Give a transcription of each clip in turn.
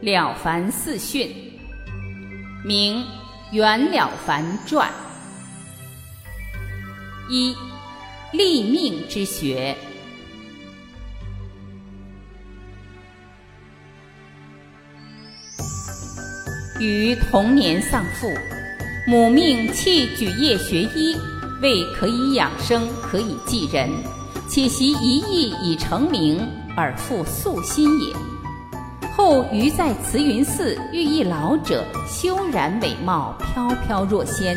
了凡四训，名《袁了凡传》。一、立命之学。于童年丧父，母命弃举业学医，为可以养生，可以济人，且习一艺以成名，而复素心也。后余在慈云寺遇一老者，修然伟貌，飘飘若仙。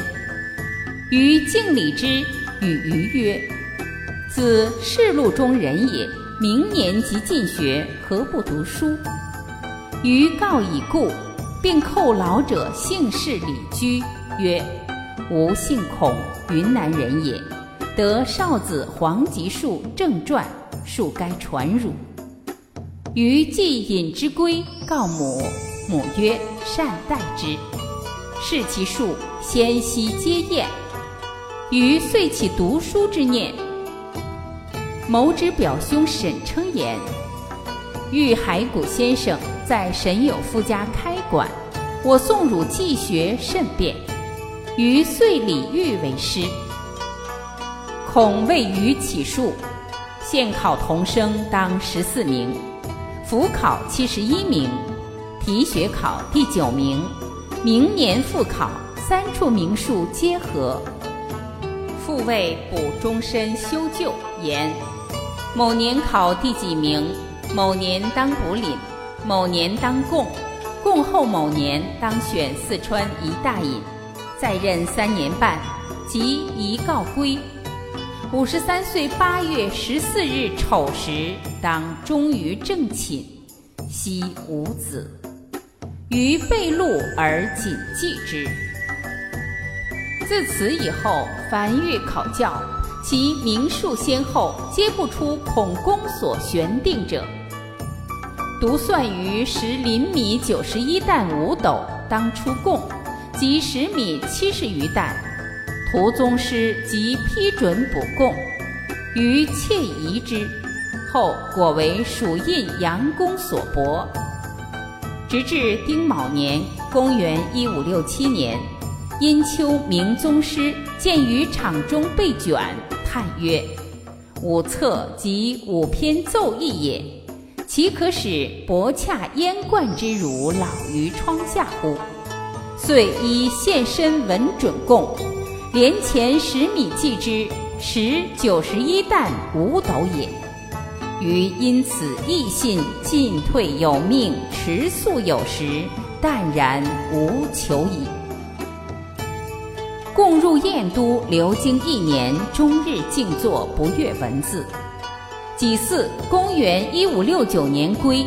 余敬礼之，与余曰：“子世路中人也，明年即进学，何不读书？”余告已故。并叩老者姓氏李居，曰：“吾姓孔，云南人也。得少子黄吉树正传，庶该传汝。”于既隐之归，告母，母曰：“善待之。”视其数，先悉皆验。余遂起读书之念。谋之表兄沈称言：“玉海谷先生。”在沈有夫家开馆，我送汝寄学甚便。于遂礼遇为师。恐未于起数，现考童生当十四名，府考七十一名，提学考第九名。明年复考，三处名数皆合。复位补终身修旧，言某年考第几名，某年当补领。某年当贡，贡后某年当选四川一大尹，在任三年半，即遗告归。五十三岁八月十四日丑时，当终于正寝，悉无子。于被录而谨记之。自此以后，凡遇考教，其名数先后，皆不出孔公所悬定者。独算于十厘米九十一担五斗，当出贡，即十米七十余担。徒宗师即批准补贡，于窃疑之，后果为蜀印杨公所驳。直至丁卯年，公元一五六七年，殷丘明宗师见于场中被卷，叹曰：“五策即五篇奏议也。”岂可使博洽燕冠之儒老于窗下乎？遂以现身文准贡，连前十米计之，实九十一担五斗也。余因此义信进退有命，持速有时，淡然无求矣。共入燕都，留京一年，终日静坐，不阅文字。己巳，公元一五六九年归，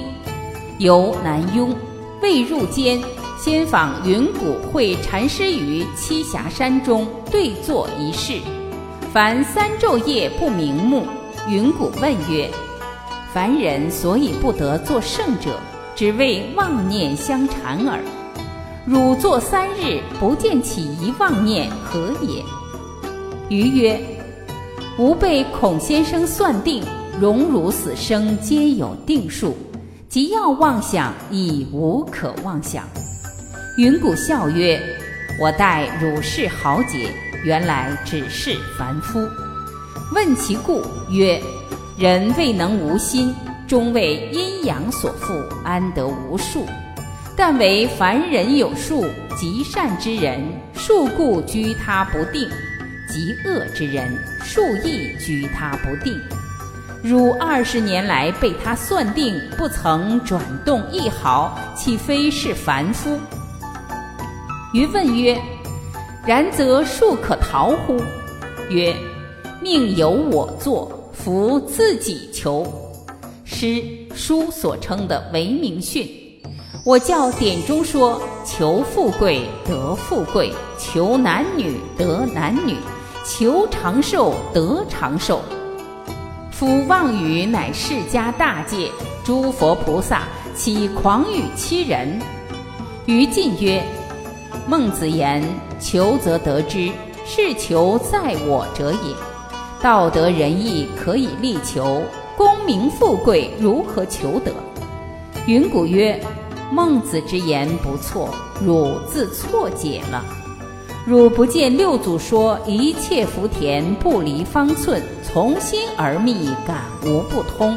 由南雍，未入监，先访云谷会禅师于栖霞山中对坐一室，凡三昼夜不瞑目。云谷问曰：“凡人所以不得作圣者，只为妄念相缠耳。汝坐三日不见起一妄念，何也？”余曰：“吾被孔先生算定。”荣辱死生皆有定数，即要妄想已无可妄想。云谷笑曰：“我待汝是豪杰，原来只是凡夫。”问其故，曰：“人未能无心，终为阴阳所缚，安得无数？但为凡人有数，极善之人，数故居他不定；极恶之人，数亦居他不定。”汝二十年来被他算定，不曾转动一毫，岂非是凡夫？于问曰：“然则庶可逃乎？”曰：“命由我作，夫自己求。诗书所称的为名训，我教典中说：求富贵得富贵，求男女得男女，求长寿得长寿。”夫妄语乃释迦大戒，诸佛菩萨岂狂语欺人？于禁曰：“孟子言：求则得之，是求在我者也。道德仁义可以力求，功名富贵如何求得？”云谷曰：“孟子之言不错，汝自错解了。汝不见六祖说一切福田不离方寸，从心而觅，感无不通。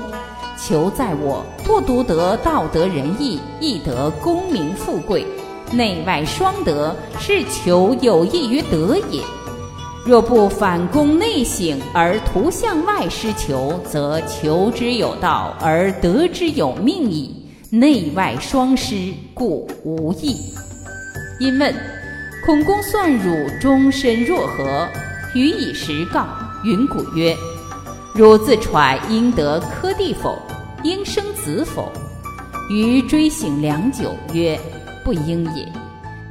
求在我不独得道德仁义，亦得功名富贵，内外双得，是求有益于德也。若不反攻内省而图向外施求，则求之有道而得之有命矣。内外双失，故无益。因问：孔公算汝终身若何？予以实告。云谷曰：汝自揣应得科第否？应生子否？余追省良久，曰：不应也。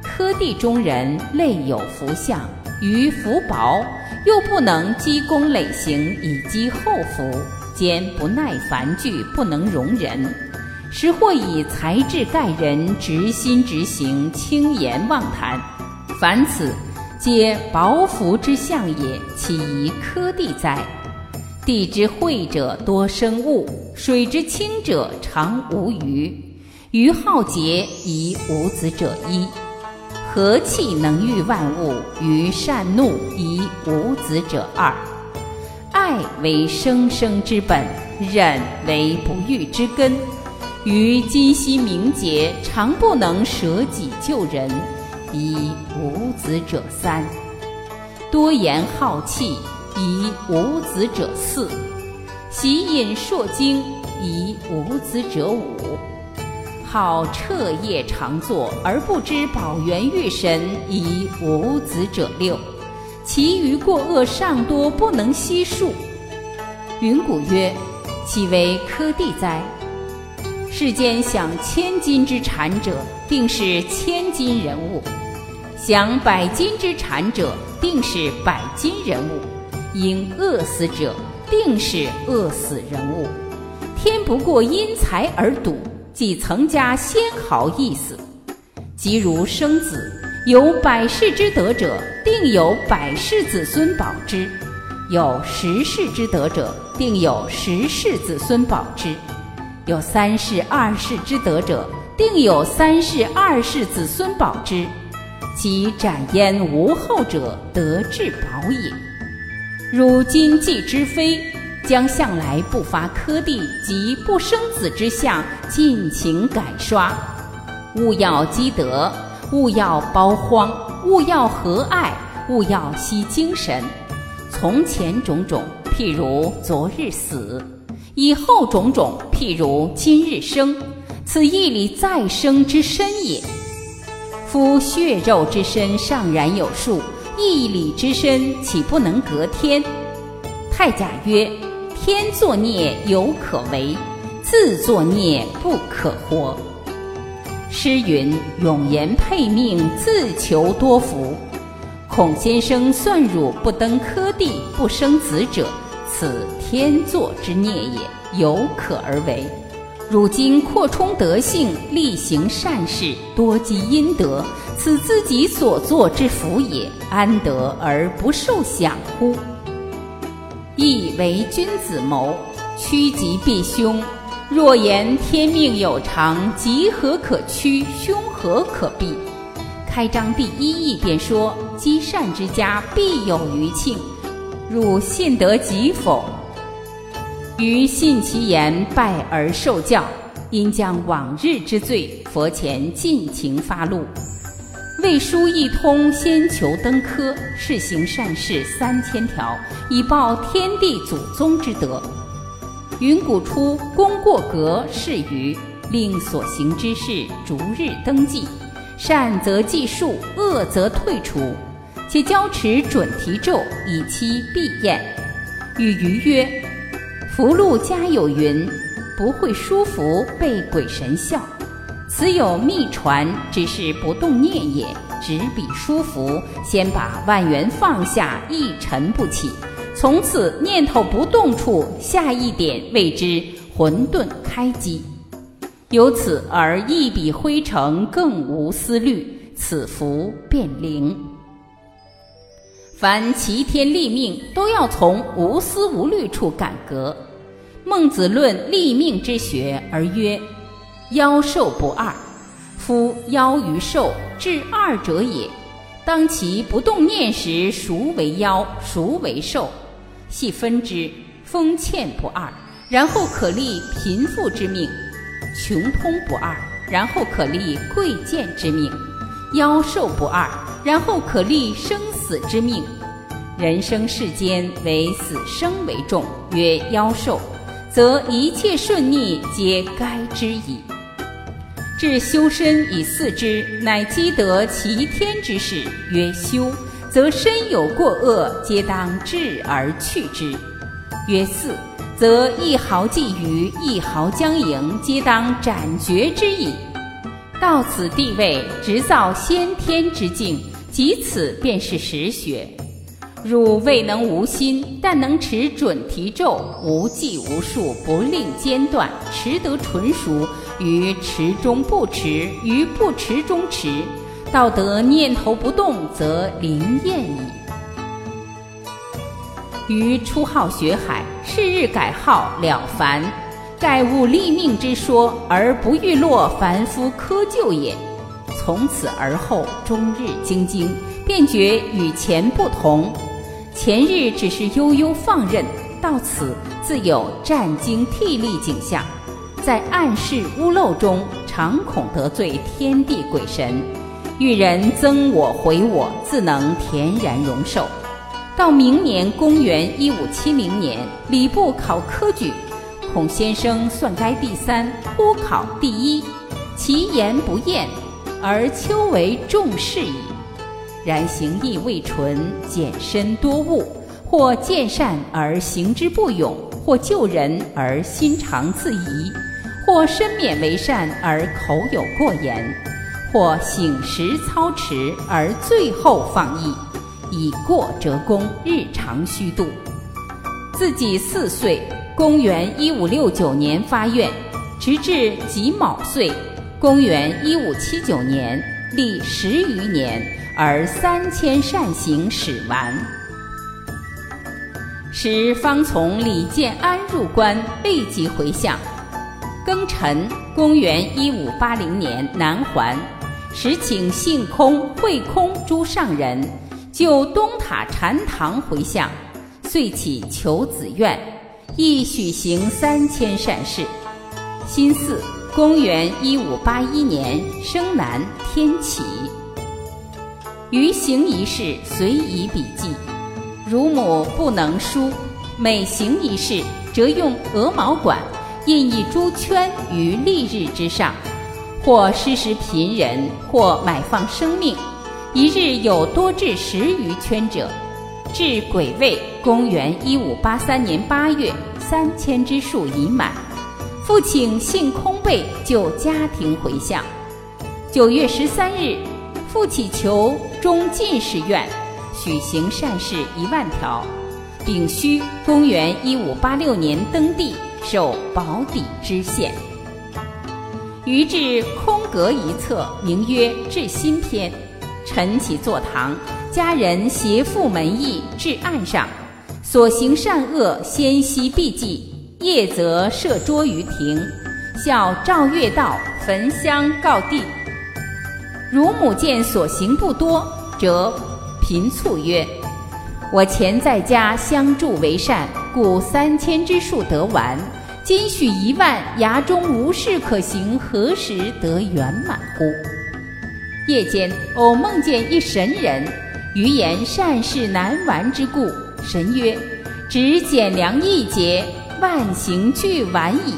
科第中人类有福相。于福薄，又不能积功累行以积厚福，兼不耐烦惧，不能容人，时或以才智盖人，直心直行，轻言妄谈。凡此，皆薄福之相也，岂宜科第哉？地之惠者多生物，水之清者常无鱼。于好洁，以无子者一。和气能御万物，于善怒以无子者二。爱为生生之本，忍为不育之根。于今昔明节，常不能舍己救人，以无子者三。多言好气，以无子者四。喜饮硕精，以无子者五。好彻夜长坐而不知宝元玉神，以无子者六，其余过恶尚多，不能悉数。云谷曰：“岂为科第哉？世间享千金之产者，定是千金人物；享百金之产者，定是百金人物；应饿死者，定是饿死人物。天不过因财而赌。”即曾家先豪意思，即如生子，有百世之德者，定有百世子孙保之；有十世之德者，定有十世子孙保之；有三世、二世之德者，定有三世、二世子孙保之。其斩焉无后者，得至宝也。汝今既知非。将向来不发科第及不生子之相，尽情改刷。勿要积德，勿要包荒，勿要和爱，勿要惜精神。从前种种，譬如昨日死；以后种种，譬如今日生。此义理再生之身也。夫血肉之身尚然有数，义理之身岂不能隔天？太甲曰。天作孽犹可为，自作孽不可活。诗云：“永言配命，自求多福。”孔先生算汝不登科第，不生子者，此天作之孽也，犹可而为。如今扩充德性，力行善事，多积阴德，此自己所作之福也，安得而不受享乎？亦为君子谋，趋吉避凶。若言天命有常，吉何可趋，凶何可避？开章第一义便说：积善之家必有余庆。汝信得吉否？余信其言，拜而受教。因将往日之罪，佛前尽情发露。背书一通，先求登科，是行善事三千条，以报天地祖宗之德。云谷出功过格是余，令所行之事逐日登记，善则计数，恶则退除，且交持准提咒，以期必验。与余曰：“福禄家有云，不会书符，被鬼神笑。”此有秘传，只是不动念也。执笔书符，先把万缘放下，一尘不起。从此念头不动处，下一点谓之混沌开机。由此而一笔挥成，更无思虑，此符便灵。凡齐天立命，都要从无思无虑处感革。孟子论立命之学，而曰：妖兽不二。夫妖与兽，至二者也。当其不动念时，孰为妖，孰为兽？细分之，丰欠不二，然后可立贫富之命；穷通不二，然后可立贵贱之命；妖兽不二，然后可立生死之命。人生世间，为死生为重，曰妖兽，则一切顺逆皆该之矣。至修身以四之，乃积得齐天之事，曰修，则身有过恶，皆当治而去之；曰四，则一毫觊觎，一毫将盈，皆当斩绝之矣。到此地位，直造先天之境，即此便是实学。汝未能无心，但能持准提咒，无计无数，不令间断，持得纯熟。于持中不持，于不持中持，道得念头不动，则灵验矣。于初号学海，是日改号了凡，盖悟立命之说，而不欲落凡夫窠臼也。从此而后，终日精精，便觉与前不同。前日只是悠悠放任，到此自有战惊惕厉景象。在暗室屋漏中，常恐得罪天地鬼神，遇人憎我毁我，自能恬然容受。到明年公元一五七零年，礼部考科举，孔先生算该第三，忽考第一，其言不厌，而秋为重士矣。然行意未纯，简身多误，或见善而行之不勇，或救人而心常自疑。或身勉为善而口有过言，或醒时操持而最后放逸，以过折功，日常虚度。自己四岁，公元一五六九年发愿，直至己卯岁，公元一五七九年，历十余年，而三千善行始完。时方从李建安入关，立即回向。庚辰，公元一五八零年，南还，时请性空、慧空诸上人就东塔禅堂回向，遂起求子愿，亦许行三千善事。辛巳，公元一五八一年，生南天启。于行一事随以笔记，乳母不能书，每行一事，则用鹅毛管。印一珠圈于历日之上，或施食贫人，或买放生命。一日有多至十余圈者。至癸未，公元一五八三年八月，三千之数已满。父亲性空辈就家庭回向。九月十三日，父祈求中进士愿，许行善事一万条。丙戌，公元一五八六年登第。受保底知县，于至空阁一侧，名曰《至心篇》。晨起坐堂，家人携赴门驿至案上，所行善恶，先悉必记。夜则设桌于庭，笑照月道，焚香告地。乳母见所行不多，则频促曰：“我前在家相助为善，故三千之数得完。”今许一万，衙中无事可行，何时得圆满乎？夜间偶梦见一神人，余言善事难完之故。神曰：“只减粮一节，万行俱完矣。”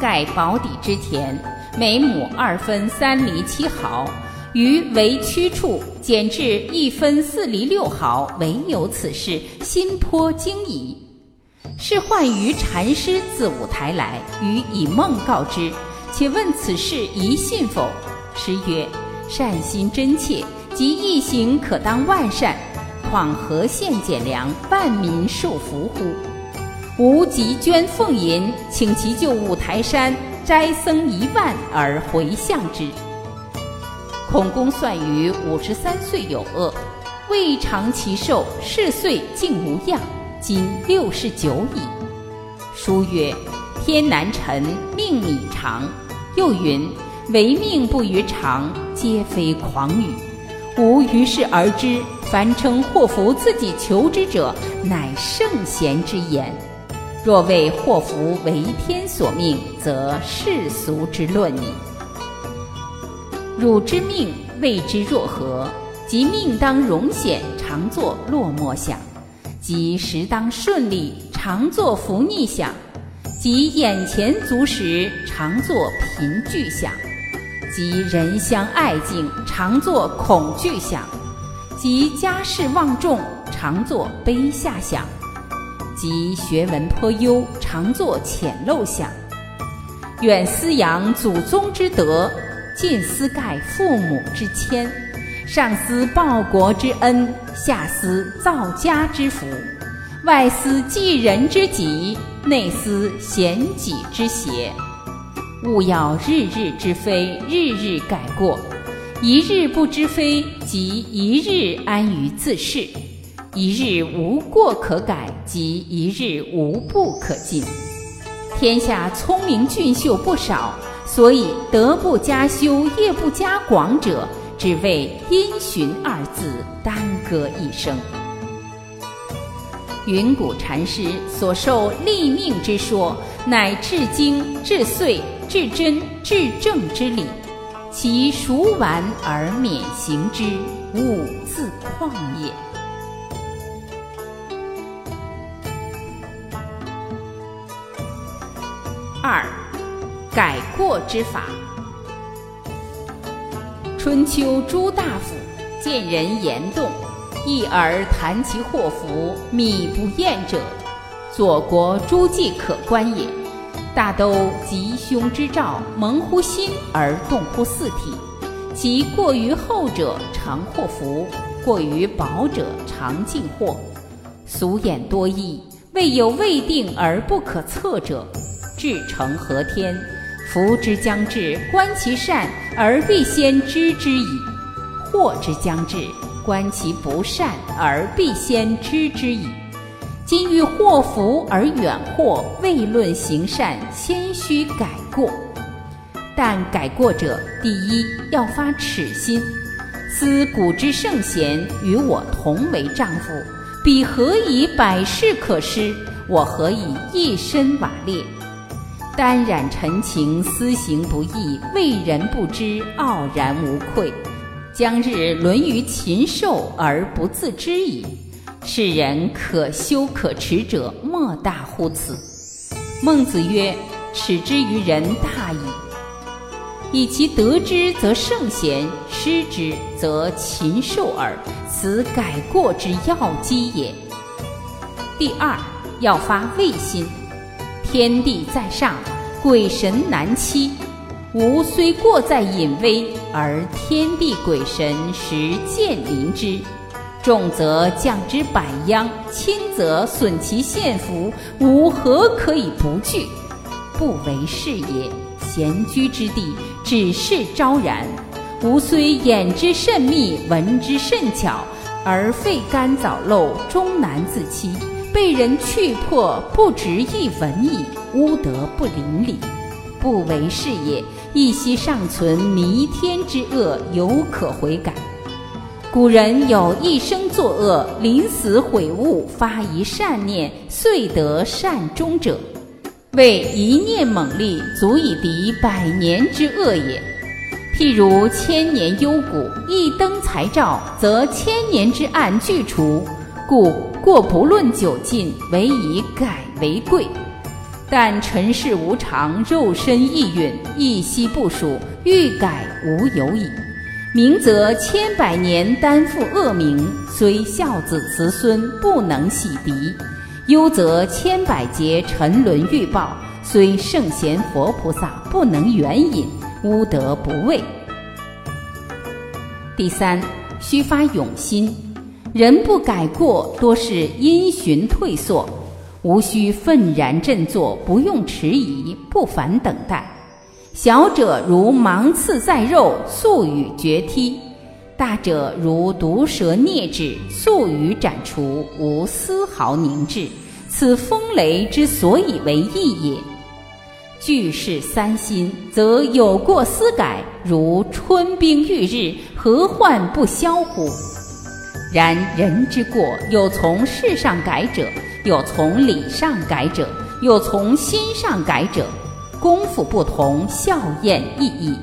盖保底之田，每亩二分三厘七毫，于为区处减至一分四厘六毫，唯有此事，心颇惊疑。是唤于禅师自五台来，与以梦告之，且问此事宜信否？师曰：善心真切，即一行可当万善，况何县减粮，万民受福乎？吾即捐俸银，请其就五台山斋僧一万而回向之。孔公算于五十三岁有厄，未尝其寿，是岁竟无恙。今六十九矣。书曰：“天难臣，命米长。”又云：“唯命不于常，皆非狂语。吾于是而知，凡称祸福自己求之者，乃圣贤之言。若谓祸福为天所命，则世俗之论矣。汝之命谓之若何？即命当荣显，常作落寞想；即时当顺利，常作福逆想；即眼前足时，常作贫惧想；即人相爱敬，常作恐惧想；即家事望重，常作卑下想；即学文颇优，常作浅陋想。远思扬祖宗之德，近思盖父母之谦。上思报国之恩，下思造家之福，外思济人之急，内思贤己之邪。勿要日日之非，日日改过；一日不知非，即一日安于自适；一日无过可改，即一日无不可进。天下聪明俊秀不少，所以德不加修，业不加广者。只为因循二字耽搁一生。云谷禅师所受立命之说，乃至精、至遂、至真、至正之理，其熟完而免行之，勿自旷也。二，改过之法。春秋诸大夫见人言动，一而谈其祸福，米不厌者，左国诸暨可观也。大都吉凶之兆，蒙乎心而动乎四体。其过于厚者，常祸福；过于薄者，常尽祸。俗眼多异，未有未定而不可测者，至诚合天。福之将至，观其善而必先知之矣；祸之将至，观其不善而必先知之矣。今欲祸福而远祸，未论行善，先须改过。但改过者，第一要发耻心，思古之圣贤与我同为丈夫，彼何以百事可施？我何以一身瓦裂？单染陈情，私行不义，为人不知，傲然无愧，将日沦于禽兽而不自知矣。世人可羞可耻者，莫大乎此。孟子曰：“耻之于人，大矣。以其得之，则圣贤；失之，则禽兽耳。此改过之要机也。”第二，要发畏心。天地在上，鬼神难欺。吾虽过在隐微，而天地鬼神实见临之。重则降之百殃，轻则损其献福。吾何可以不惧？不为是也。闲居之地，只是昭然。吾虽眼之甚密，闻之甚巧，而肺肝早漏，终难自欺。被人去破，不值一文矣。污德不邻里，不为是也。一息尚存弥天之恶，犹可悔改。古人有一生作恶，临死悔悟，发一善念，遂得善终者，为一念猛力，足以敌百年之恶也。譬如千年幽谷，一灯才照，则千年之暗俱除。故过不论久近，唯以改为贵。但尘世无常，肉身易殒，一夕不属，欲改无有矣。明则千百年担负恶名，虽孝子慈孙不能洗涤；忧则千百劫沉沦欲报，虽圣贤佛菩萨不能援引，污德不畏。第三，须发勇心。人不改过，多是因循退缩，无需愤然振作，不用迟疑，不烦等待。小者如芒刺在肉，速与绝踢；大者如毒蛇啮指，速与斩除，无丝毫凝滞。此风雷之所以为意也。俱是三心，则有过思改，如春冰遇日，何患不消乎？然人之过，有从事上改者，有从理上改者，有从心上改者。功夫不同，效验异矣。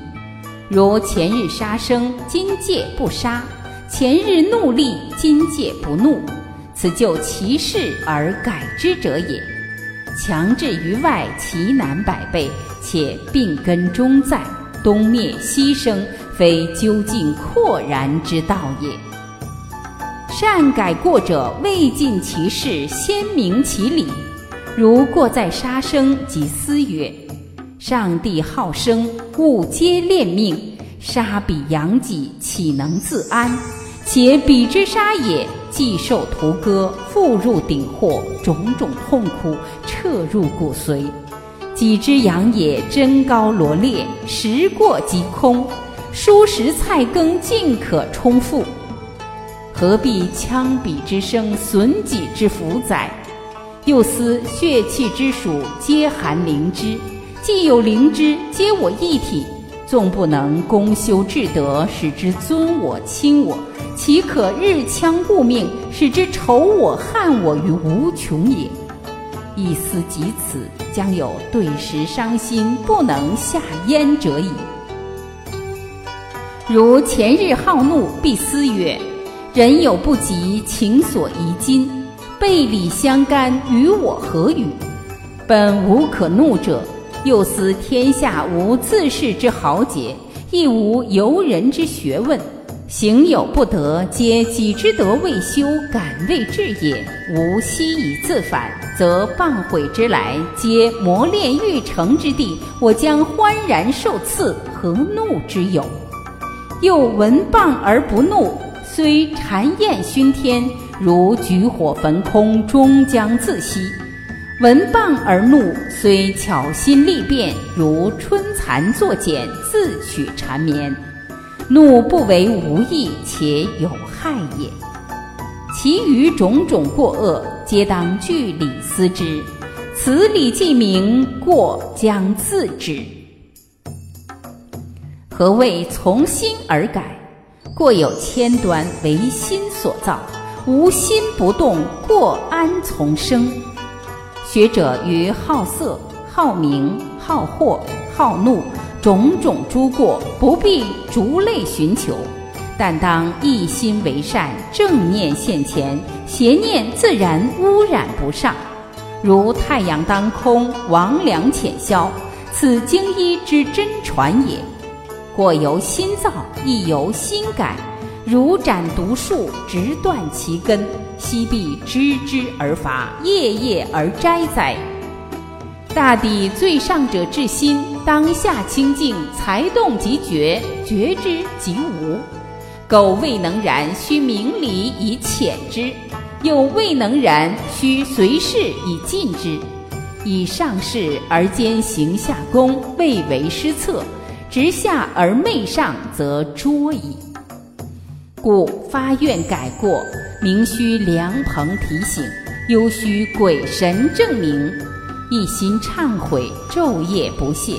如前日杀生，今戒不杀；前日怒力，今戒不怒。此就其事而改之者也。强制于外，其难百倍，且病根终在，东灭西生，非究竟阔然之道也。善改过者，未尽其事，先明其理。如过在杀生，即思曰：上帝好生，物皆恋命，杀彼养己，岂能自安？且彼之杀也。既受屠割，复入鼎祸，种种痛苦彻入骨髓。己之养也，真高罗列，时过即空。蔬食菜羹尽可充腹，何必枪笔之声，损己之福哉？又思血气之属，皆含灵芝。既有灵芝，皆我一体。纵不能功修至德，使之尊我亲我，岂可日枪顾命，使之仇我害我于无穷也？一思及此，将有对时伤心，不能下咽者矣。如前日好怒，必思曰：人有不及，情所宜今，背礼相干，与我何与？本无可怒者。又思天下无自恃之豪杰，亦无由人之学问。行有不得，皆己之德未修，敢未至也。吾昔以自反，则谤毁之来，皆磨练欲成之地。我将欢然受赐，何怒之有？又闻谤而不怒，虽谗焰熏天，如举火焚空，终将自息。闻谤而怒，虽巧心力变，如春蚕作茧，自取缠绵。怒不为无益，且有害也。其余种种过恶，皆当据理思之。此理既明，过将自止。何谓从心而改？过有千端，为心所造。无心不动，过安从生？学者于好色、好名、好货、好怒，种种诸过，不必逐类寻求，但当一心为善，正念现前，邪念自然污染不上。如太阳当空，魍魉潜消，此经一之真传也。过由心造，亦由心改。如斩毒树，直断其根，悉必枝枝而伐，叶叶而摘哉！大抵最上者治心，当下清净，才动即觉，觉之即无。苟未能然，须明理以遣之；又未能然，须随事以尽之。以上事而兼行下功，未为失策；直下而昧上，则拙矣。故发愿改过，明须良朋提醒，忧须鬼神证明，一心忏悔，昼夜不懈，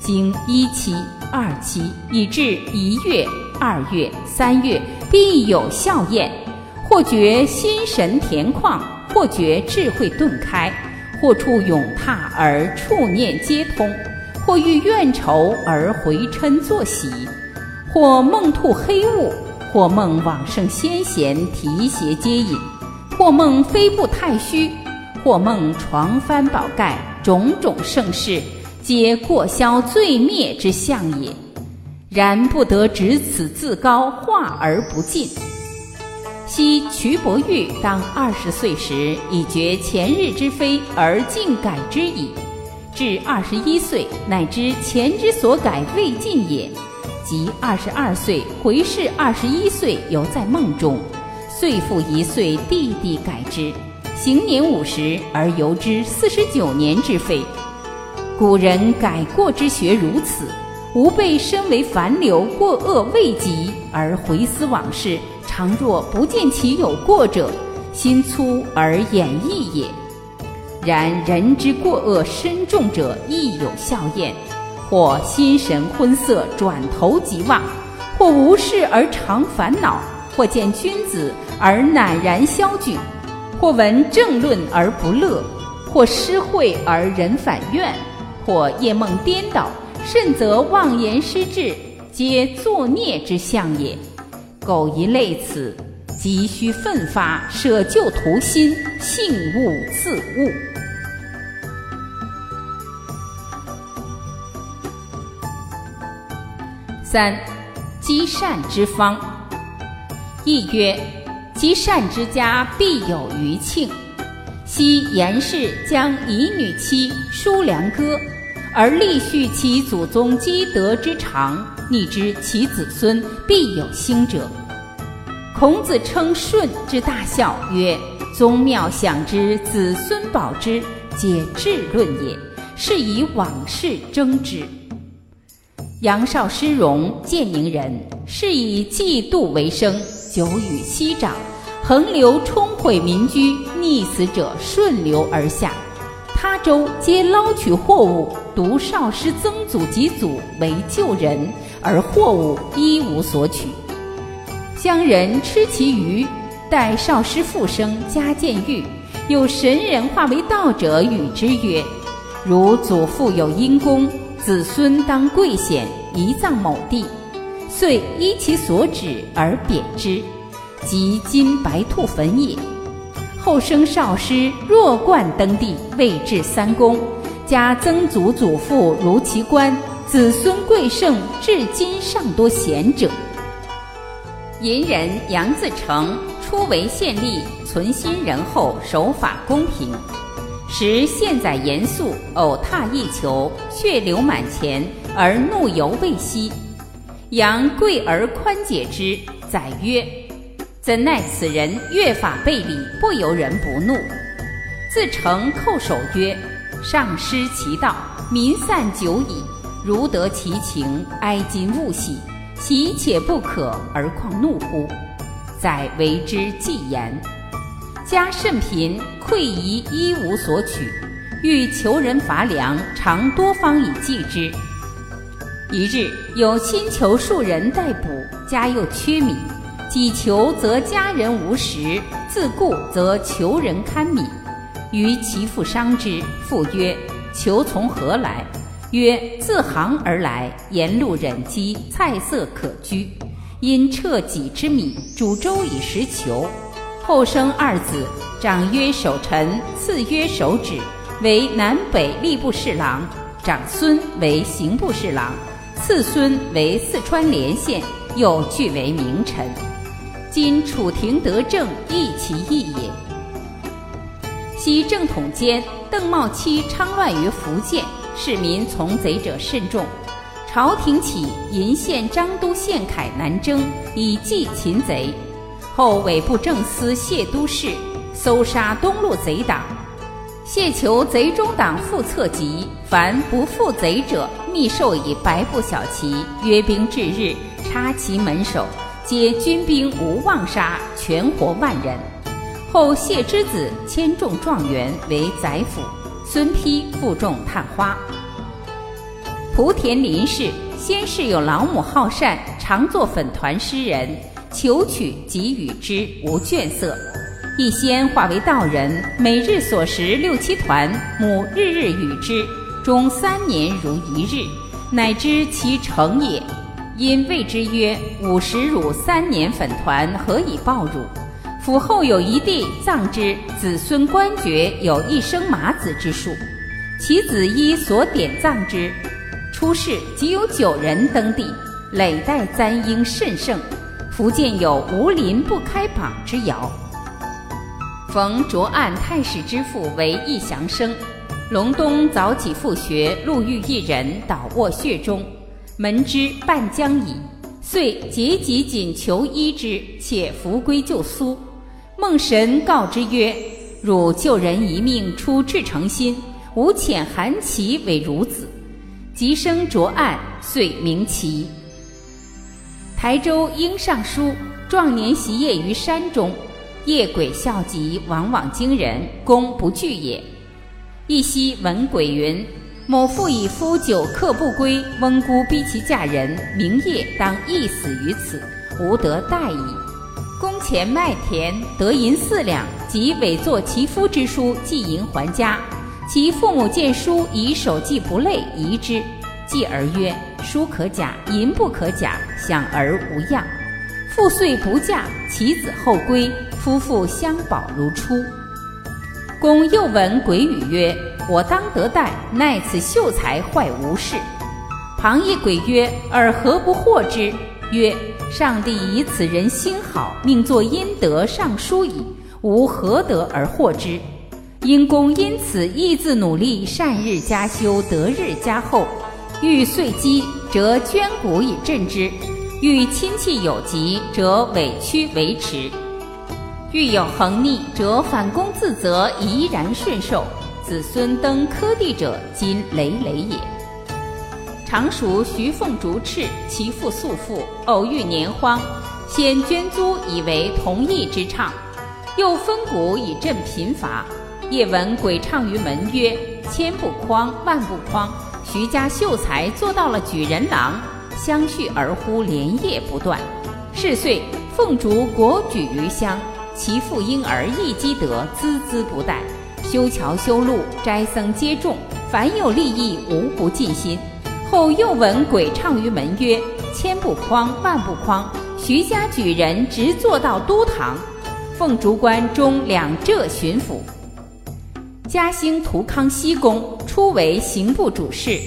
经一期、二期，以至一月、二月、三月，必有效验。或觉心神恬旷，或觉智慧顿开，或触咏踏而触念皆通，或遇怨愁而回嗔作喜，或梦吐黑雾。或梦往圣先贤提携接引，或梦飞步太虚，或梦床翻宝盖，种种盛事，皆过消罪灭之相也。然不得执此自高化而不尽。昔瞿伯玉当二十岁时，已觉前日之非而尽改之矣；至二十一岁，乃知前之所改未尽也。即二十二岁回视二十一岁，犹在梦中，岁复一岁，地地改之。行年五十而犹知四十九年之非。古人改过之学如此，吾辈身为凡流，过恶未及而回思往事，常若不见其有过者，心粗而眼易也。然人之过恶深重者，亦有效验。或心神昏塞，转头即忘；或无事而常烦恼；或见君子而赧然消惧；或闻政论而不乐；或失会而人反怨；或夜梦颠倒，甚则妄言失志，皆作孽之相也。苟一类此，急需奋发，舍旧图新，幸勿自误。三，积善之方。亦曰：积善之家，必有余庆。昔严氏将以女妻叔良歌，而立续其祖宗积德之长，逆之其子孙必有兴者。孔子称舜之大孝曰：“宗庙享之，子孙保之，皆治论也。是以往事争之。”杨少师荣，建宁人，是以嫉妒为生，久与息长，横流冲毁民居，溺死者顺流而下。他州皆捞取货物，独少师曾祖及祖为救人，而货物一无所取。乡人吃其鱼，待少师复生，加见玉，有神人化为道者，与之曰：“如祖父有阴功。”子孙当贵显，移葬某地，遂依其所指而贬之，即今白兔坟也。后生少师若冠登第，位至三公，加曾祖祖父如其官，子孙贵盛，至今尚多贤者。隐人杨自成初为县吏，存心仁厚，守法公平。时县宰严肃，偶踏一球，血流满前，而怒犹未息。杨贵而宽解之，宰曰：“怎奈此人越法背礼，不由人不怒。”自成叩首曰：“上失其道，民散久矣。如得其情，哀今勿喜，喜且不可，而况怒乎？”宰为之既言。家甚贫，馈夷一无所取，欲求人乏粮，常多方以济之。一日，有新求数人待补，家又缺米，己求则家人无食，自顾则求人堪米。于其父伤之，父曰：“求从何来？”曰：“自杭而来，沿路忍饥，菜色可居，因撤己之米，煮粥以食求。”后生二子，长曰守臣，次曰守止，为南北吏部侍郎；长孙为刑部侍郎，次孙为四川连县，又俱为名臣。今楚廷得政，亦其意也。昔正统间，邓茂期昌乱于福建，市民从贼者甚众，朝廷起银县张都县凯南征，以济擒贼。后伪部正司谢都事搜杀东路贼党，谢求贼中党复策疾，凡不复贼者，密授以白布小旗，约兵至日，插其门首，皆军兵无妄杀，全活万人。后谢之子迁中状元为宰辅，孙丕负重探花。莆田林氏先是有老母好善，常作粉团诗人。求取给予之无倦色，一仙化为道人，每日所食六七团，母日日与之，终三年如一日，乃知其成也。因谓之曰：“五十汝三年粉团，何以报汝？”府后有一弟葬之，子孙官爵有一生马子之数，其子依所典葬之。出世即有九人登第，累代簪缨甚盛。福建有无林不开榜之谣。逢卓案太史之父为义祥生，隆冬早起复学，路遇一人倒卧穴中，门之半将矣，遂竭己紧求医之，且扶归就苏。梦神告之曰：“汝救人一命，出至诚心，吾遣韩琦为孺子。”即生卓案，遂名琦。台州应尚书壮年习业于山中，夜鬼笑疾，往往惊人，功不惧也。一夕闻鬼云：“某妇以夫久客不归，翁姑逼其嫁人，明夜当缢死于此，无得待矣。”宫前麦田得银四两，即委作其夫之书，寄银还家。其父母见书，以手记不累，遗之。继而曰：“书可假，银不可假，想而无恙。”父遂不嫁，其子后归，夫妇相保如初。公又闻鬼语曰：“我当得待，奈此秀才坏无事。”旁一鬼曰：“尔何不惑之？”曰：“上帝以此人心好，命作阴德尚书矣，吾何得而惑之？”因公因此亦自努力，善日加修，德日加厚。欲遂饥，则捐谷以赈之；欲亲戚有疾，则委屈维持。欲有横逆，则反躬自责，怡然顺受。子孙登科第者，今累累也。常熟徐凤竹赤，其父素父，偶遇年荒，先捐租以为同义之唱，又分谷以赈贫乏。夜闻鬼唱于门曰：“千不匡，万不匡。”徐家秀才做到了举人郎，相续而呼，连夜不断。是岁，凤竹国举于乡。其父婴儿亦积德，孜孜不怠，修桥修路，斋僧接众，凡有利益，无不尽心。后又闻鬼唱于门曰：“千不匡，万不匡。”徐家举人直坐到都堂。奉竹关中两浙巡抚。嘉兴图康熙公初为刑部主事，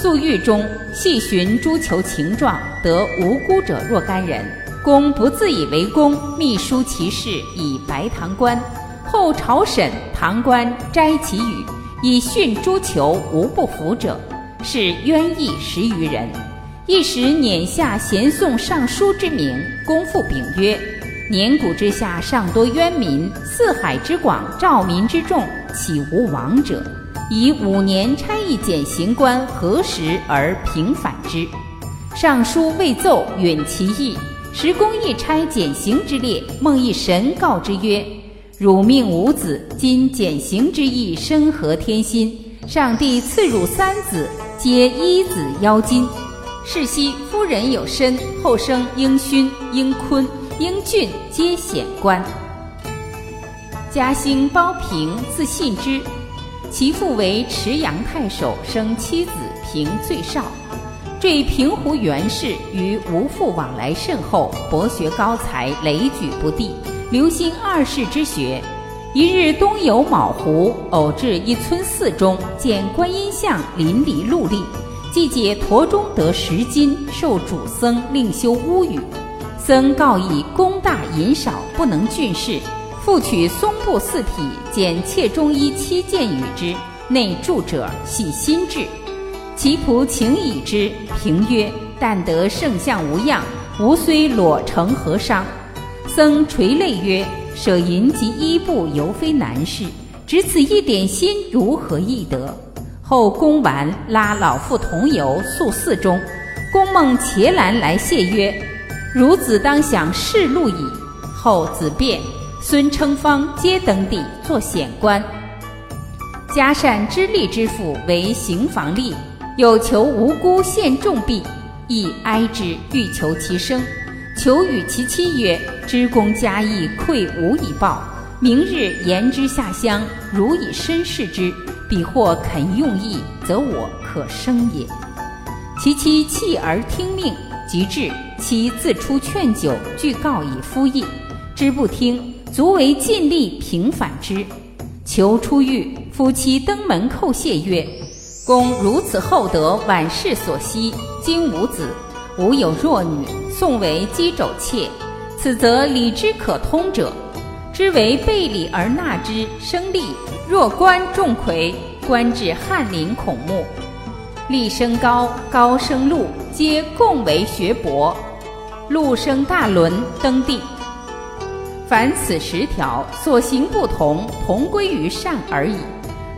宿狱中细寻诸囚情状，得无辜者若干人。公不自以为功，密书其事以白堂官。后朝审，堂官摘其语，以训诸囚无不服者，是冤役十余人。一时辇下咸宋尚书之名，公复禀曰：“年谷之下尚多冤民，四海之广，兆民之众，岂无亡者？以五年差役减刑官，何时而平反之？”尚书未奏，允其意。时公一差减刑之列，梦一神告之曰：“汝命无子，今减刑之意深合天心。上帝赐汝三子，皆一子邀金。世袭夫人有身，后生英勋、英坤、英俊，皆显官。嘉兴包平，字信之，其父为池阳太守，生妻子平最少。”坠平湖袁氏与吴父往来甚厚，博学高才，累举不第，留心二世之学。一日东游卯湖，偶至一村寺中，见观音像淋漓露立，即解陀中得十金，受主僧另修屋宇。僧告以功大银少，不能郡事，复取松布四匹，剪切中衣七件与之，内著者系心制。其仆请以之，评曰：“但得圣相无恙，吾虽裸成何伤？”僧垂泪曰：“舍银及衣布犹非难事，只此一点心，如何易得？”后公完，拉老父同游，宿寺中。公梦伽蓝来谢曰：“孺子当享世禄矣。”后子辩、孙称方皆登第，作显官。嘉善知吏之父为刑房吏。有求无辜献重币，亦哀之，欲求其生。求与其妻曰：“知公嘉义，愧无以报。明日言之下乡，如以身试之，彼或肯用意，则我可生也。”其妻弃而听命，即至，妻自出劝酒，具告以夫意，知不听，足为尽力平反之。求出狱，夫妻登门叩谢曰。公如此厚德，晚世所希。今无子，吾有弱女，宋为姬肘切。此则礼之可通者，知为背礼而纳之，生利。若官重魁，官至翰林孔目，利升高，高升禄，皆共为学博。禄升大伦，登第。凡此十条，所行不同，同归于善而已。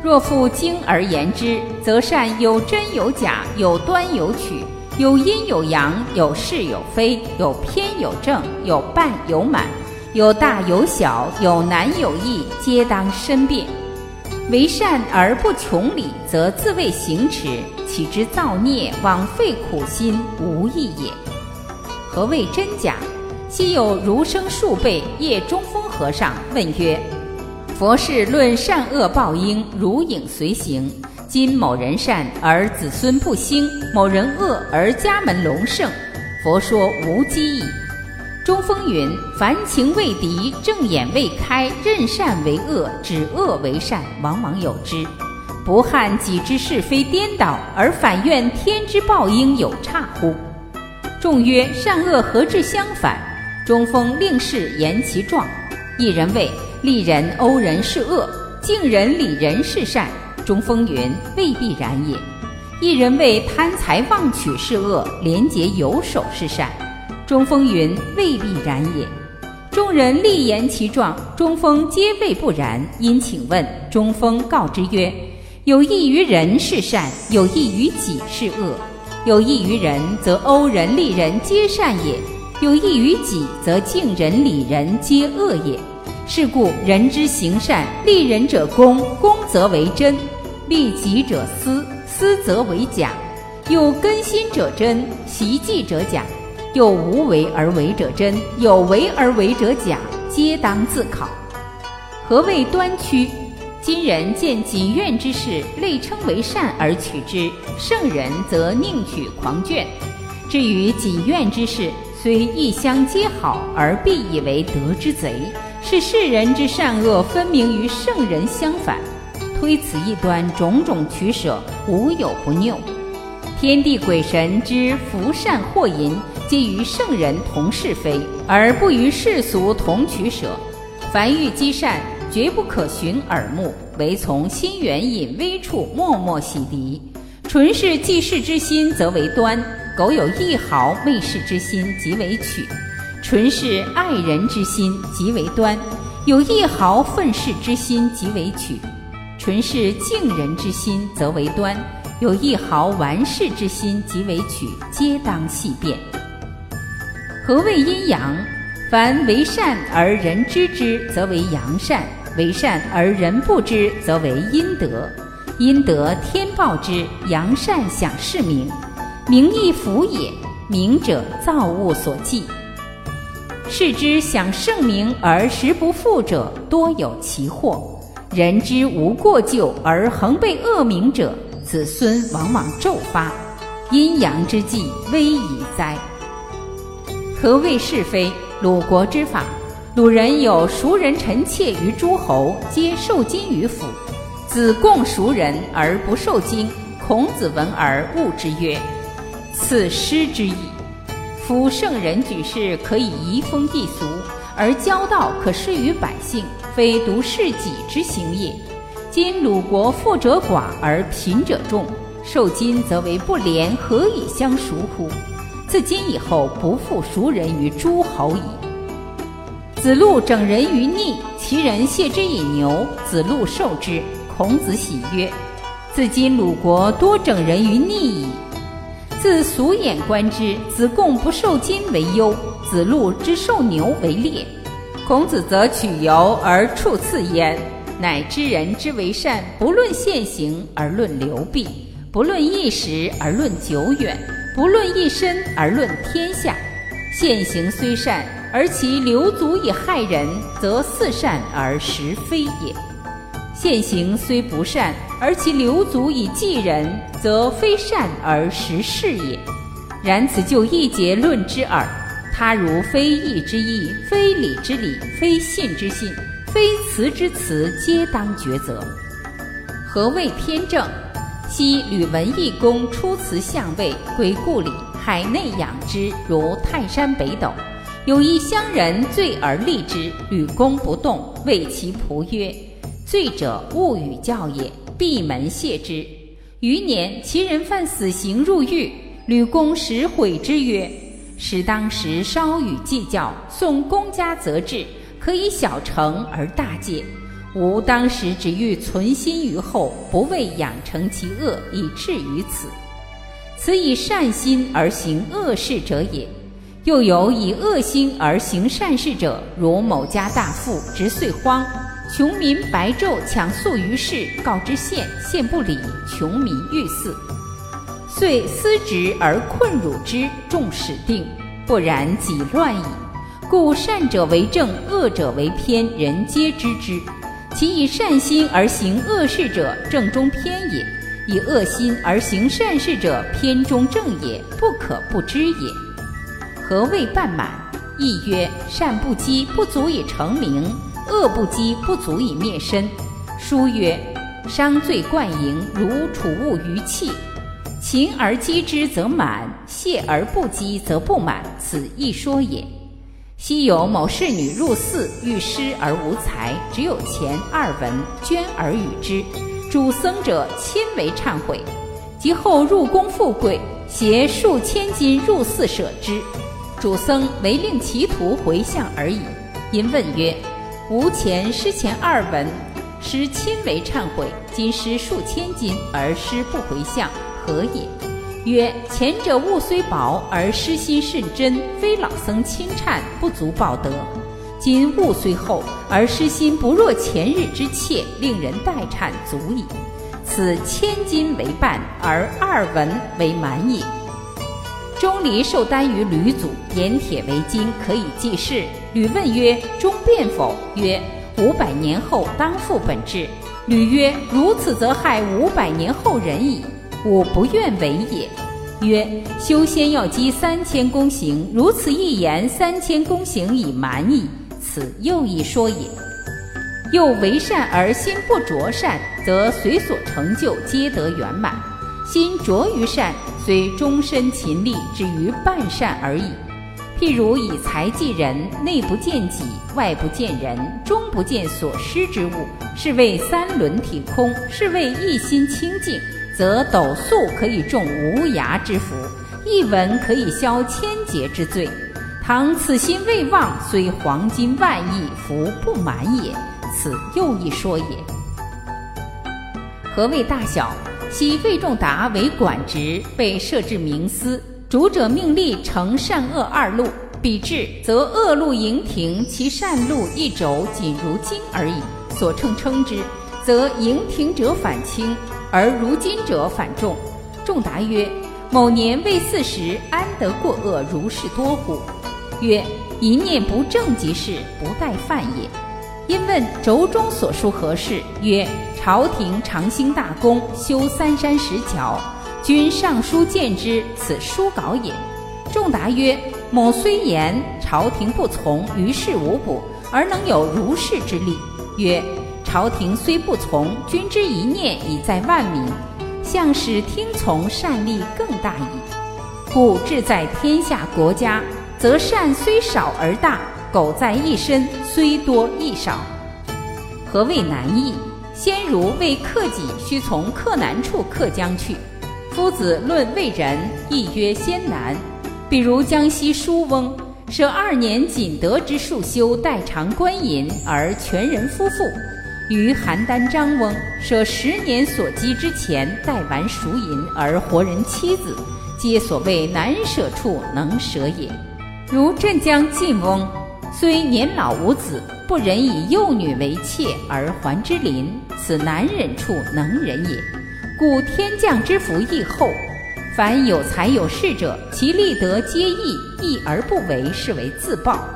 若复经而言之，则善有真有假，有端有曲，有阴有阳，有是有非，有偏有正，有半有满，有大有小，有难有易，皆当申辩。为善而不穷理，则自谓行持，岂知造孽，枉费苦心，无益也。何谓真假？昔有儒生数辈谒中峰和尚问曰：“佛事论善恶报应，如影随形。今某人善而子孙不兴，某人恶而家门隆盛，佛说无机矣。”中峰云：“凡情未敌，正眼未开，任善为恶，指恶为善，往往有之。不憾己之是非颠倒，而反怨天之报应有差乎？”众曰：“善恶何至相反？”中峰令士言其状。一人谓：“利人欧人是恶，敬人礼人是善。”中峰云：“未必然也。”一人为：“贪财妄取是恶，廉洁有守是善。”中峰云：“未必然也。”众人立言其状，中峰皆谓不然。因请问，中峰告之曰：“有益于人是善，有益于己是恶。有益于人，则欧人利人皆善也；有益于己，则敬人礼人皆恶也。是故人之行善，利人者公，公则为真；利己者私，私则为假。有根心者真，习迹者假。”有无为而为者真，有为而为者假，皆当自考。何谓端曲？今人见己怨之事，类称为善而取之；圣人则宁取狂倦。至于己怨之事，虽一相皆好，而必以为德之贼，是世人之善恶分明与圣人相反。推此一端，种种取舍，无有不拗。天地鬼神之福善祸淫。皆与圣人同是非，而不与世俗同取舍。凡欲积善，绝不可寻耳目，唯从心源隐微处默默洗涤。纯是济世之心，则为端；苟有一毫昧世之心，即为曲。纯是爱人之心，即为端；有一毫愤世之心，即为曲。纯是敬人之心，则为端；有一毫玩世之心，即为曲。皆当细辨。何谓阴阳？凡为善而人知之，则为阳善；为善而人不知，则为阴德。阴德天报之，阳善享世名。名亦福也。名者，造物所寄。世之享盛名而实不富者，多有其祸。人之无过咎而恒被恶名者，子孙往往骤发。阴阳之际，危矣哉！何谓是非？鲁国之法，鲁人有熟人臣妾于诸侯，皆受金于府。子贡熟人而不受金，孔子闻而恶之曰：“此失之矣。”夫圣人举事可以移风易俗，而交道可施于百姓，非独事己之行也。今鲁国富者寡而贫者众，受金则为不廉，何以相赎乎？自今以后，不复熟人于诸侯矣。子路整人于逆，其人谢之以牛，子路受之。孔子喜曰：“自今鲁国多整人于逆矣。”自俗眼观之，子贡不受金为优，子路之受牛为劣。孔子则取由而处次焉，乃知人之为善，不论现行而论流弊，不论一时而论久远。不论一身而论天下，现行虽善，而其流足以害人，则似善而实非也；现行虽不善，而其流足以济人，则非善而实是也。然此就一节论之耳。他如非义之义，非礼之礼，非信之信，非辞之辞，皆当抉择。何谓偏正？昔吕文义公出辞相位，归故里，海内养之，如泰山北斗。有一乡人醉而立之，吕公不动，谓其仆曰：“醉者勿与教也，闭门谢之。”余年，其人犯死刑入狱，吕公时悔之曰：“使当时稍与计较，送公家则治，可以小成而大戒。”吾当时只欲存心于后，不为养成其恶，以至于此。此以善心而行恶事者也。又有以恶心而行善事者，如某家大富，直岁荒，穷民白昼抢粟于市，告知县，县不理，穷民欲死，遂思之而困辱之，众始定。不然，己乱矣。故善者为正，恶者为偏，人皆知之。其以善心而行恶事者，正中偏也；以恶心而行善事者，偏中正也，不可不知也。何谓半满？亦曰：善不积，不足以成名；恶不积，不足以灭身。书曰：伤罪贯盈，如储物于器。勤而积之则满，懈而不积则不满，此一说也。昔有某侍女入寺，欲施而无财，只有钱二文，捐而与之。主僧者亲为忏悔，及后入宫富贵，携数千金入寺舍之。主僧唯令其徒回向而已。因问曰：“无钱施钱二文，施亲为忏悔，今施数千金而施不回向。”何也？曰：前者物虽薄，而失心甚真，非老僧亲忏，不足报德；今物虽厚，而失心不若前日之切，令人代忏足矣。此千金为半，而二文为满也。钟离受丹于吕祖，言铁为金，可以济世。吕问曰：钟辩否？曰：五百年后当复本质。吕曰：如此则害五百年后人矣。吾不愿为也。曰：修仙要积三千功行，如此一言，三千功行已满矣。此又一说也。又为善而心不着善，则随所成就皆得圆满；心着于善，虽终身勤力，至于半善而已。譬如以财济人，内不见己，外不见人，终不见所失之物，是谓三轮体空，是谓一心清净。则斗粟可以种无涯之福，一文可以消千劫之罪。倘此心未忘，虽黄金万亿，福不满也。此又一说也。何谓大小？昔魏仲达为管职，被设置名司，主者命吏呈善恶二路，比至，则恶路盈庭，其善路一轴，仅如金而已。所称称之，则盈庭者反轻。而如今者反众。仲答曰：“某年未四十，安得过恶如是多乎？”曰：“一念不正即是，不待犯也。”因问轴中所书何事？曰：“朝廷长兴大功，修三山石桥，君上书见之，此书稿也。”仲答曰：“某虽言，朝廷不从，于事无补，而能有如是之力。”曰。朝廷虽不从，君之一念已在万民，向使听从，善利更大矣。故志在天下国家，则善虽少而大；苟在一身，虽多亦少。何谓难易？先儒为克己，须从克难处克将去。夫子论为人，亦曰先难。比如江西书翁，舍二年仅得之数修，代偿官银，而全人夫妇。于邯郸张翁舍十年所积之钱，代完赎银而活人妻子，皆所谓难舍处能舍也。如镇江晋翁，虽年老无子，不忍以幼女为妾而还之邻，此难忍处能忍也。故天降之福亦厚，凡有才有势者，其立德皆义，义而不为，是为自暴。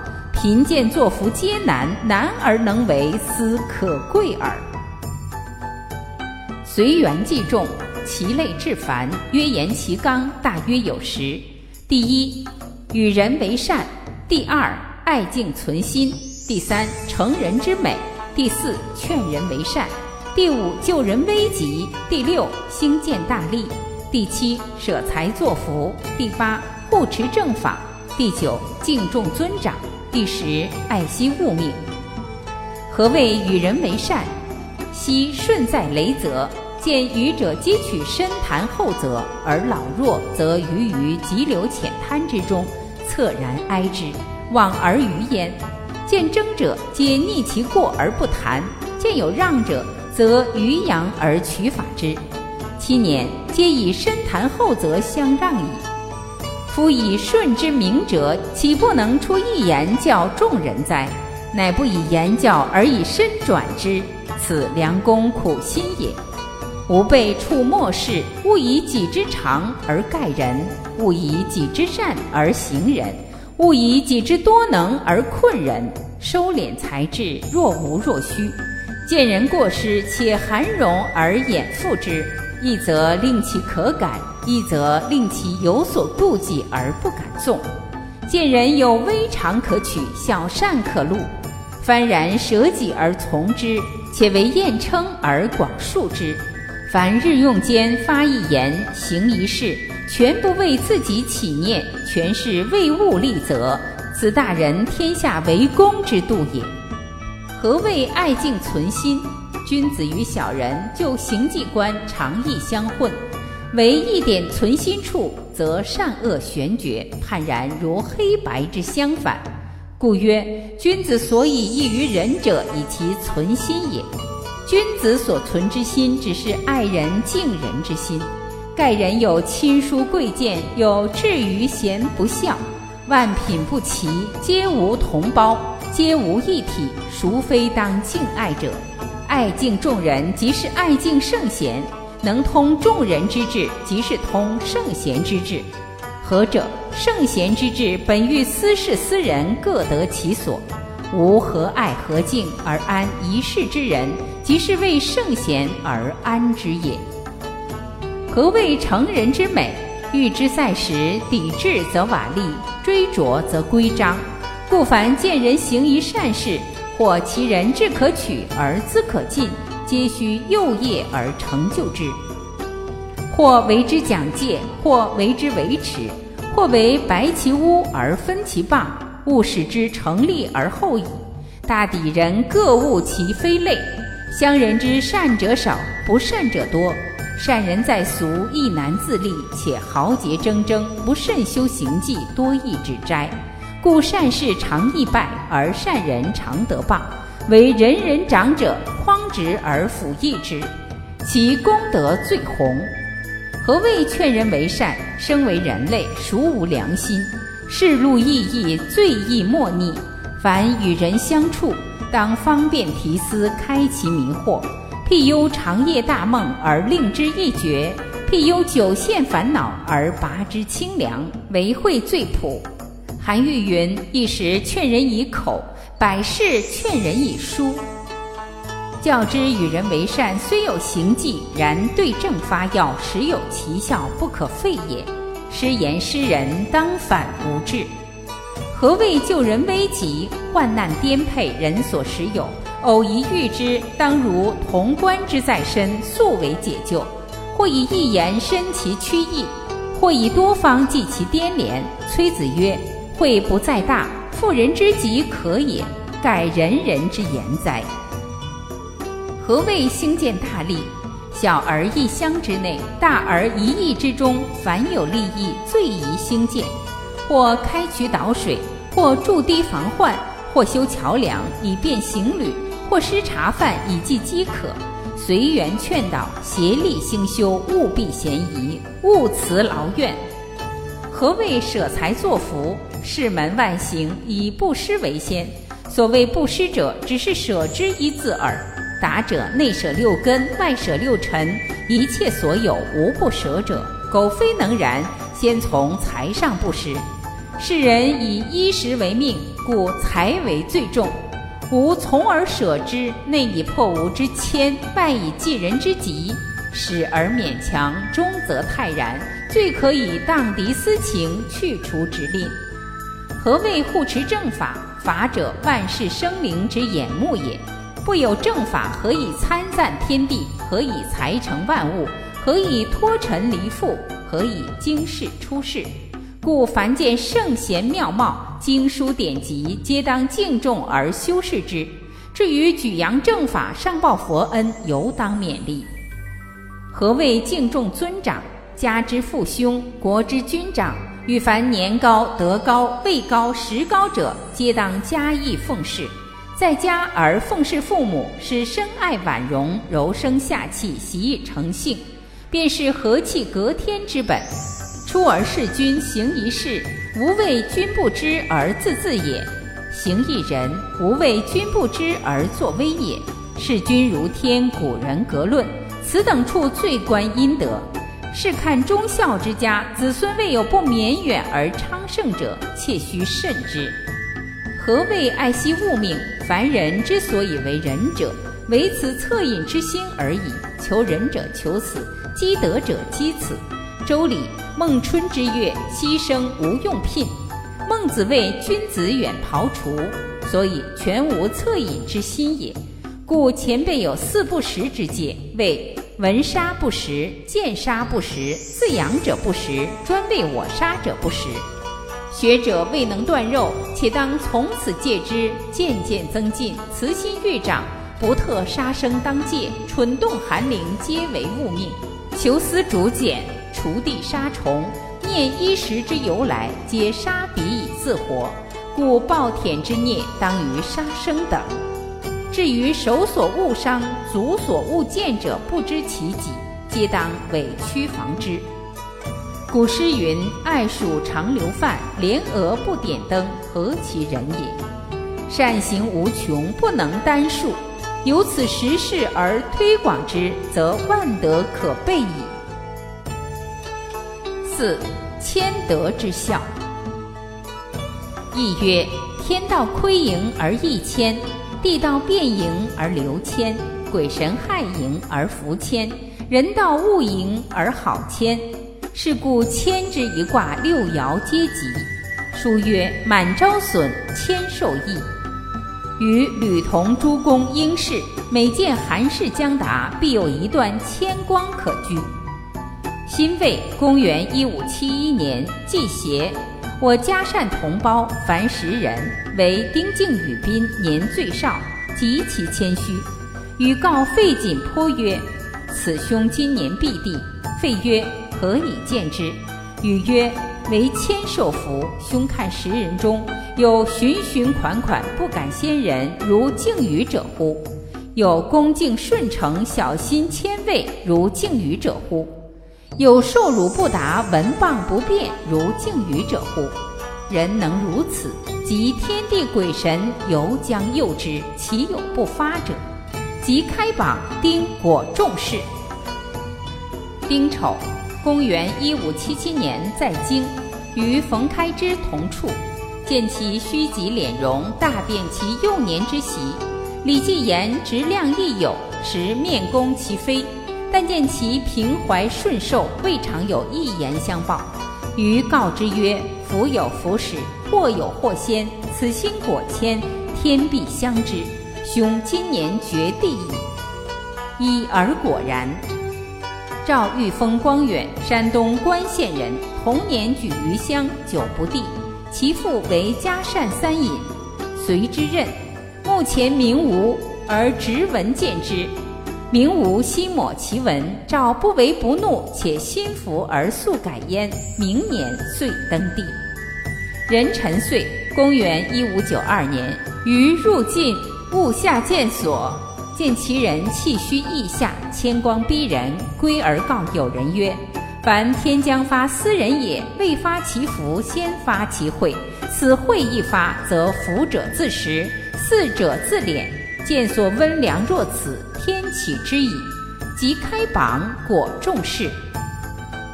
贫贱作福皆难，难而能为，斯可贵耳。随缘即重，其类至繁，曰言其刚，大约有十。第一，与人为善；第二，爱敬存心；第三，成人之美；第四，劝人为善；第五，救人危急；第六，兴建大利；第七，舍财作福；第八，护持正法；第九，敬重尊长。第十，爱惜物命。何谓与人为善？昔舜在雷泽，见愚者皆取深潭厚泽，而老弱则于于急流浅滩之中，恻然哀之，往而于焉。见争者，皆逆其过而不谈；见有让者，则于扬而取法之。七年，皆以深潭厚泽相让矣。夫以顺之明者，岂不能出一言教众人哉？乃不以言教而以身转之，此良公苦心也。吾辈处末世，勿以己之长而盖人，勿以己之善而行人，勿以己之多能而困人。收敛才智，若无若虚。见人过失，且含容而掩覆之，一则令其可改，一则令其有所妒忌而不敢纵。见人有微长可取，小善可录，幡然舍己而从之，且为验称而广述之。凡日用间发一言，行一事，全不为自己起念，全是为物立则，此大人天下为公之度也。何谓爱敬存心？君子与小人就行迹观常易相混，唯一点存心处，则善恶玄绝，判然如黑白之相反。故曰：君子所以异于人者，以其存心也。君子所存之心，只是爱人敬人之心。盖人有亲疏贵贱，有至于贤不孝，万品不齐，皆无同胞，皆无一体，孰非当敬爱者？爱敬众人，即是爱敬圣贤；能通众人之志，即是通圣贤之志。何者？圣贤之志，本欲私事私人，各得其所。吾何爱何敬而安一世之人，即是为圣贤而安之也。何谓成人之美？欲之在时，抵制则瓦砾，追逐则规章。故凡见人行一善事，或其人志可取而资可进，皆须幼业而成就之；或为之讲戒，或为之维持，或为白其屋而分其棒。勿使之成立而后已。大抵人各悟其非类。乡人之善者少，不善者多。善人在俗，亦难自立，且豪杰铮铮，不慎修行迹，多易指摘。故善事常易败，而善人常得报。为人人长者，匡直而辅益之，其功德最宏。何谓劝人为善？生为人类，孰无良心？世路易易最易莫逆，凡与人相处，当方便提思，开其迷惑。譬忧长夜大梦而令之一绝，譬忧久陷烦恼而拔之清凉，为惠最朴。韩愈云：“一时劝人以口，百事劝人以书。”较之与人为善，虽有行迹，然对症发药，实有奇效，不可废也。失言失人，当反无治。何谓救人危急？患难颠沛，人所时有。偶一遇之，当如潼关之在身，速为解救。或以一言伸其曲意，或以多方济其颠连。崔子曰：“惠不在大，妇人之急可也，盖人人之言哉？”何谓兴建大利？小而一乡之内，大而一邑之中，凡有利益，最宜兴建。或开渠导水，或筑堤防患，或修桥梁以便行旅，或施茶饭以济饥渴。随缘劝导，协力兴修，务必嫌疑，勿辞劳怨。何谓舍财作福？世门万行，以布施为先。所谓布施者，只是舍之一字耳。达者内舍六根，外舍六尘，一切所有无不舍者。苟非能然，先从财上布施。世人以衣食为命，故财为最重。吾从而舍之，内以破吾之谦，外以济人之急，始而勉强，终则泰然。最可以荡涤私情，去除执吝。何谓护持正法？法者，万事生灵之眼目也。不有正法，何以参赞天地？何以才成万物？何以脱尘离覆？何以经世出世？故凡见圣贤妙貌、经书典籍，皆当敬重而修饰之。至于举扬正法、上报佛恩，尤当勉励。何谓敬重尊长？家之父兄、国之君长，与凡年高、德高、位高、识高者，皆当加以奉事。在家而奉事父母，是深爱婉容，柔声下气，习以成性，便是和气隔天之本。出而事君，行一事，无谓君不知而自自也。行一人，无谓君不知而作威也。视君如天，古人格论，此等处最观阴德。是看忠孝之家，子孙未有不绵远而昌盛者，切须慎之。何谓爱惜物命？凡人之所以为仁者，唯此恻隐之心而已。求仁者求此，积德者积此。周礼孟春之月，牺牲无用聘。孟子谓君子远庖厨，所以全无恻隐之心也。故前辈有四不食之戒，谓闻杀不食，见杀不食，自养者不食，专为我杀者不食。学者未能断肉，且当从此戒之，渐渐增进，慈心愈长，不特杀生当戒，蠢动寒灵皆为物命。求思竹简，锄地杀虫，念衣食之由来，皆杀彼以自活。故暴殄之孽当于杀生等。至于手所误伤、足所误见者，不知其己，皆当委屈防之。古诗云：“爱鼠常留饭，连蛾不点灯，何其人也！”善行无穷，不能单数。由此时事而推广之，则万德可备矣。四谦德之效。亦曰：天道亏盈而益谦，地道变盈而流谦，鬼神害盈而福谦，人道物盈而好谦。是故谦之一卦，六爻皆吉。书曰：满招损，谦受益。与吕同诸公应试，每见寒士将达，必有一段谦光可居。辛未，公元一五七一年，季协，我嘉善同胞凡十人，为丁敬宇宾年最少，极其谦虚。与告费锦颇曰：“此兄今年必地。”费曰：“何以见之？”与曰：为谦受福，兄看十人中有循循款款不敢先人如敬宇者乎？有恭敬顺承小心谦畏如敬宇者乎？有受辱不达闻谤不辩如敬宇者乎？人能如此，即天地鬼神犹将佑之，其有不发者？即开榜丁果重视。丁丑。公元一五七七年，在京与冯开之同处，见其虚极敛容，大辨其幼年之习。李继言直量亦有，时面攻其非，但见其平怀顺受，未尝有一言相报。于告之曰：“福有福始，或有或先，此心果谦，天必相知。兄今年绝地矣。”一而果然。赵玉峰光远，山东关县人，同年举于乡，久不第。其父为嘉善三尹，随之任。目前名无，而直闻见之。名无心抹其文，赵不为不怒，且心服而速改焉。明年遂登第。壬辰岁，公元一五九二年，余入晋，误下见所。见其人气虚意下，谦光逼人，归而告友人曰：“凡天将发斯人也，未发其福，先发其惠。此惠一发，则福者自食，祀者自敛。见所温良若此，天启之矣。即开榜，果重视。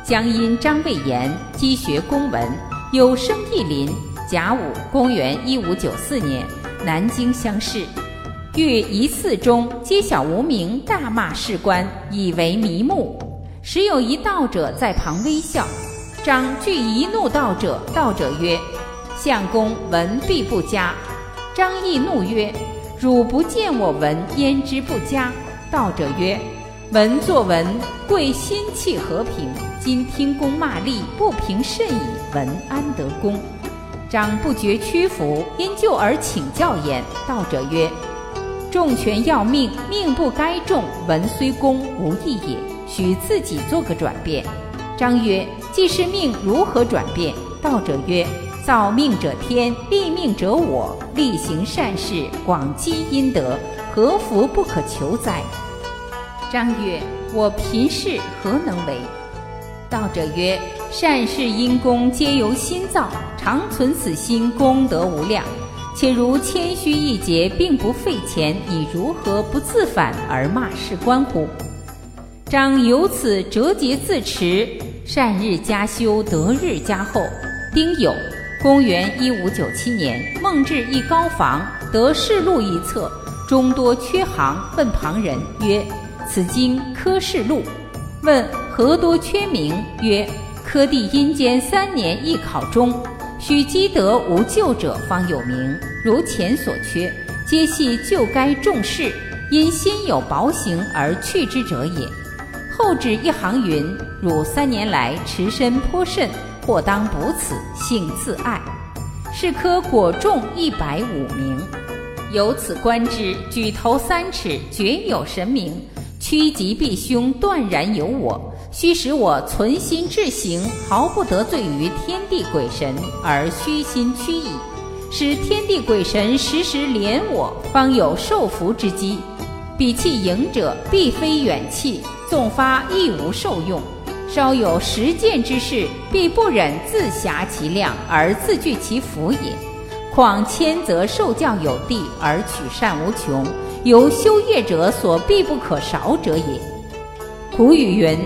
江阴张魏言积学公文，有生义林。甲午，公元一五九四年，南京乡试。”遇一寺中，揭晓无名，大骂士官，以为迷目。时有一道者在旁微笑。张惧一怒道者，道者曰：“相公闻必不佳。”张亦怒曰：“汝不见我闻，焉知不佳？”道者曰：“闻作闻，贵心气和平。今听公骂吏，不平甚矣，闻安得公？”张不觉屈服，因就而请教焉。道者曰：重权要命，命不该重。文虽公，无益也。许自己做个转变。张曰：“既是命，如何转变？”道者曰：“造命者天，立命者我。力行善事，广积阴德，何福不可求哉？”张曰：“我贫士何能为？”道者曰：“善事因功，皆由心造。常存此心，功德无量。”且如谦虚一节，并不费钱，你如何不自反而骂士官乎？张由此折节自持，善日加修，得日加厚。丁酉，公元一五九七年，孟至一高房，得世录一册，中多缺行，问旁人曰：“此经科世录。”问何多缺名？曰：科第阴间三年一考中，须积德无咎者方有名。如前所缺，皆系旧该重事，因心有薄行而去之者也。后指一行云：“汝三年来持身颇甚，或当补此，幸自爱。”是科果中一百五名。由此观之，举头三尺，绝有神明；趋吉避凶，断然有我。须使我存心至行，毫不得罪于天地鬼神，而虚心屈意，使天地鬼神时时怜我，方有受福之机。彼气盈者，必非远弃。纵发亦无受用，稍有实践之事，必不忍自狭其量而自拒其福也。况谦则受教有地而取善无穷，由修业者所必不可少者也。古语云：“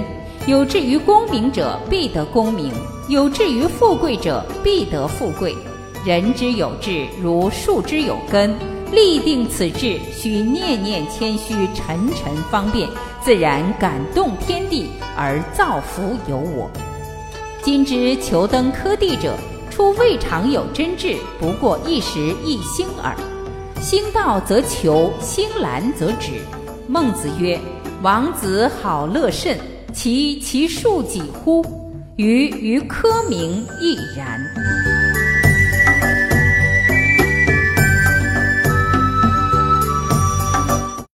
有志于功名者，必得功名；有志于富贵者，必得富贵。”人之有志，如树之有根。立定此志，须念念谦虚，沉沉方便。自然感动天地而造福有我。今之求登科第者，初未尝有真志，不过一时一兴耳。兴道则求，兴兰则止。孟子曰：“王子好乐甚，其其数几乎？于于科名亦然。”